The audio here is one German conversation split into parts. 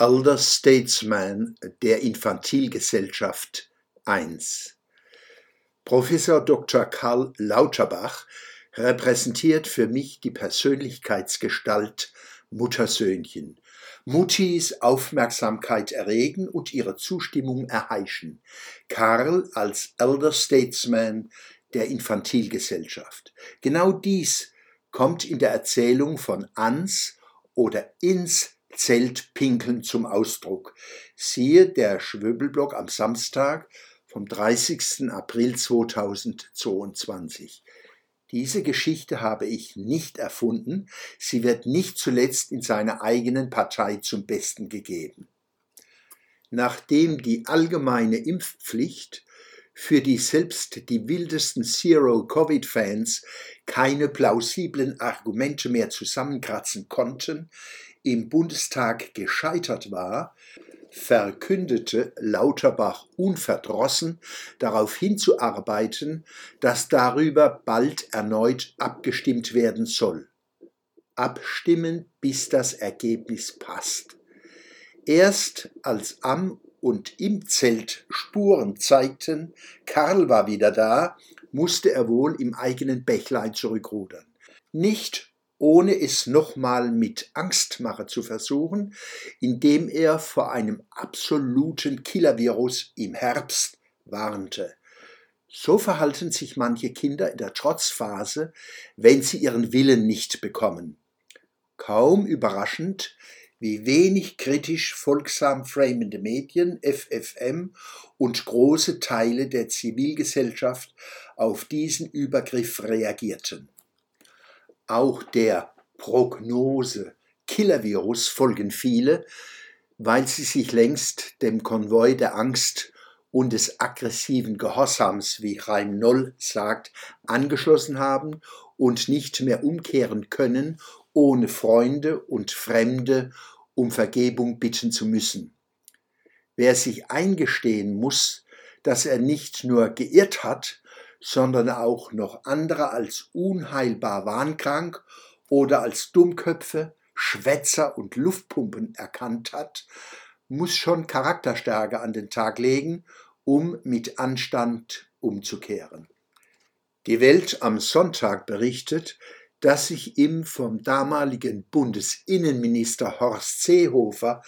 Elder Statesman der Infantilgesellschaft I. Professor Dr. Karl Lauterbach repräsentiert für mich die Persönlichkeitsgestalt Muttersöhnchen. Muttis Aufmerksamkeit erregen und ihre Zustimmung erheischen. Karl als Elder Statesman der Infantilgesellschaft. Genau dies kommt in der Erzählung von Ans oder ins Zeltpinkeln zum Ausdruck. Siehe der Schwöbelblock am Samstag vom 30. April 2022. Diese Geschichte habe ich nicht erfunden, sie wird nicht zuletzt in seiner eigenen Partei zum Besten gegeben. Nachdem die allgemeine Impfpflicht für die selbst die wildesten Zero-Covid-Fans keine plausiblen Argumente mehr zusammenkratzen konnten, im Bundestag gescheitert war, verkündete Lauterbach unverdrossen, darauf hinzuarbeiten, dass darüber bald erneut abgestimmt werden soll. Abstimmen, bis das Ergebnis passt. Erst als am und im Zelt Spuren zeigten, Karl war wieder da, musste er wohl im eigenen Bächlein zurückrudern. Nicht ohne es nochmal mit Angstmache zu versuchen, indem er vor einem absoluten Killervirus im Herbst warnte. So verhalten sich manche Kinder in der Trotzphase, wenn sie ihren Willen nicht bekommen. Kaum überraschend, wie wenig kritisch folgsam framende Medien, FFM und große Teile der Zivilgesellschaft auf diesen Übergriff reagierten. Auch der Prognose Killervirus folgen viele, weil sie sich längst dem Konvoi der Angst und des aggressiven Gehorsams, wie Reim Noll sagt, angeschlossen haben und nicht mehr umkehren können, ohne Freunde und Fremde um Vergebung bitten zu müssen. Wer sich eingestehen muss, dass er nicht nur geirrt hat, sondern auch noch andere als unheilbar wahnkrank oder als Dummköpfe, Schwätzer und Luftpumpen erkannt hat, muss schon Charakterstärke an den Tag legen, um mit Anstand umzukehren. Die Welt am Sonntag berichtet, dass sich im vom damaligen Bundesinnenminister Horst Seehofer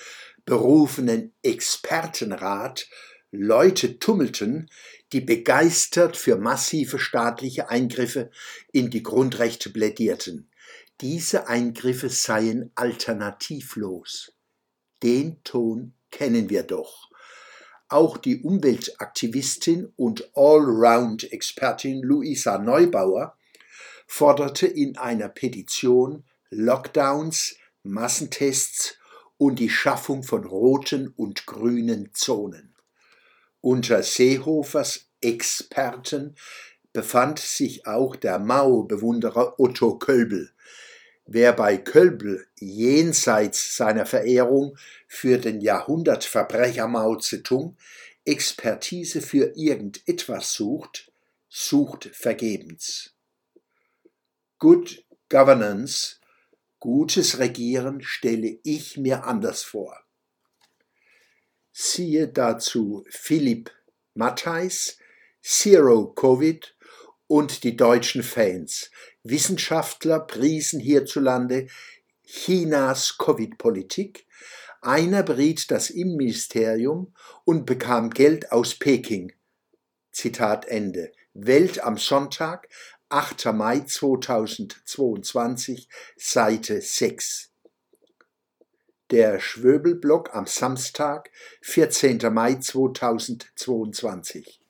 berufenen Expertenrat Leute tummelten, die begeistert für massive staatliche Eingriffe in die Grundrechte plädierten. Diese Eingriffe seien alternativlos. Den Ton kennen wir doch. Auch die Umweltaktivistin und Allround-Expertin Luisa Neubauer forderte in einer Petition Lockdowns, Massentests und die Schaffung von roten und grünen Zonen. Unter Seehofers Experten befand sich auch der Mao-Bewunderer Otto Kölbel. Wer bei Kölbel jenseits seiner Verehrung für den Jahrhundertverbrecher Mao Zedong Expertise für irgendetwas sucht, sucht vergebens. Good Governance, gutes Regieren stelle ich mir anders vor. Siehe dazu Philipp Mattheis, Zero Covid und die deutschen Fans. Wissenschaftler priesen hierzulande Chinas Covid-Politik. Einer beriet das Innenministerium und bekam Geld aus Peking. Zitat Ende. Welt am Sonntag, 8. Mai 2022, Seite 6 der Schwöbelblock am Samstag, 14. Mai 2022